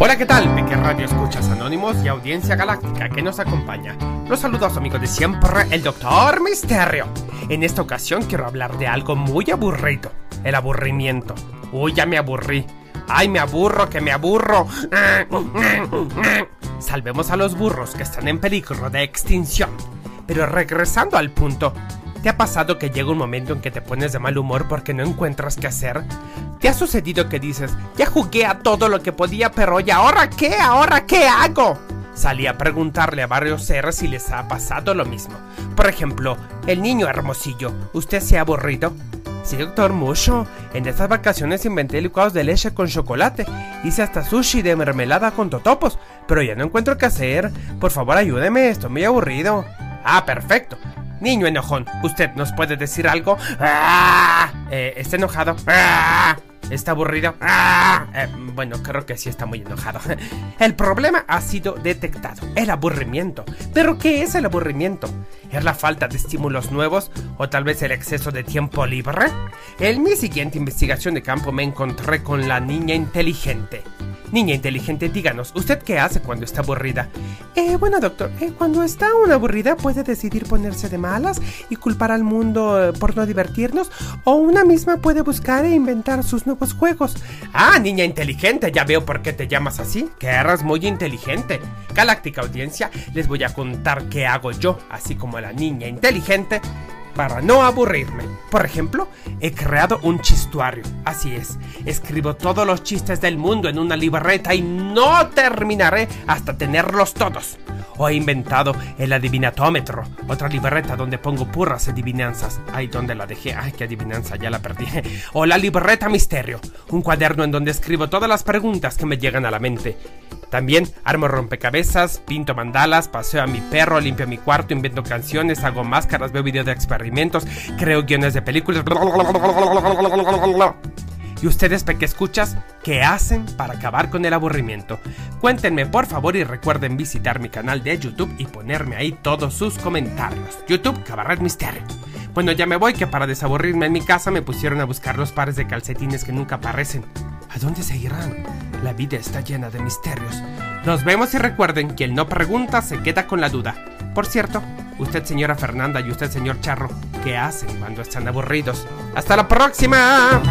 Hola, ¿qué tal? Peque Radio Escuchas Anónimos y Audiencia Galáctica que nos acompaña. Los saludos a su amigo de siempre, el Doctor Misterio. En esta ocasión quiero hablar de algo muy aburrido, el aburrimiento. Uy, ya me aburrí. Ay, me aburro, que me aburro. Salvemos a los burros que están en peligro de extinción. Pero regresando al punto, ¿te ha pasado que llega un momento en que te pones de mal humor porque no encuentras qué hacer? ¿Te ha sucedido que dices, ya jugué a todo lo que podía, pero ¿y ahora qué? ¿Ahora qué hago? Salí a preguntarle a varios seres si les ha pasado lo mismo. Por ejemplo, el niño hermosillo, ¿usted se ha aburrido? Sí, doctor, mucho. En estas vacaciones inventé licuados de leche con chocolate. Hice hasta sushi de mermelada con totopos. Pero ya no encuentro qué hacer. Por favor, ayúdeme, estoy muy aburrido. Ah, perfecto. Niño enojón, ¿usted nos puede decir algo? ¡Ah! Eh, ¿Está enojado? ¡Ah! ¿Está aburrido? ¡Ah! Eh, bueno, creo que sí está muy enojado. El problema ha sido detectado, el aburrimiento. ¿Pero qué es el aburrimiento? ¿Es la falta de estímulos nuevos o tal vez el exceso de tiempo libre? En mi siguiente investigación de campo me encontré con la niña inteligente. Niña inteligente, díganos, ¿usted qué hace cuando está aburrida? Eh, bueno, doctor, eh, cuando está una aburrida puede decidir ponerse de malas y culpar al mundo eh, por no divertirnos, o una misma puede buscar e inventar sus nuevos juegos. Ah, niña inteligente, ya veo por qué te llamas así, que eres muy inteligente. Galáctica audiencia, les voy a contar qué hago yo, así como la niña inteligente, para no aburrirme. Por ejemplo, he creado un chistuario. Así es, escribo todos los chistes del mundo en una libreta y no terminaré hasta tenerlos todos. O he inventado el adivinatómetro, otra libreta donde pongo purras adivinanzas. Ay, ¿dónde la dejé? Ay, qué adivinanza, ya la perdí. O la libreta misterio, un cuaderno en donde escribo todas las preguntas que me llegan a la mente. También armo rompecabezas, pinto mandalas, paseo a mi perro, limpio mi cuarto, invento canciones, hago máscaras, veo videos de experimentos, creo guiones de películas. ¿Y ustedes, Peque Escuchas, qué hacen para acabar con el aburrimiento? Cuéntenme por favor y recuerden visitar mi canal de YouTube y ponerme ahí todos sus comentarios. YouTube Cabaret Misterio. Bueno, ya me voy que para desaburrirme en mi casa me pusieron a buscar los pares de calcetines que nunca aparecen. ¿A dónde se irán? La vida está llena de misterios. Nos vemos y recuerden, quien no pregunta se queda con la duda. Por cierto, usted señora Fernanda y usted señor Charro, ¿qué hacen cuando están aburridos? ¡Hasta la próxima!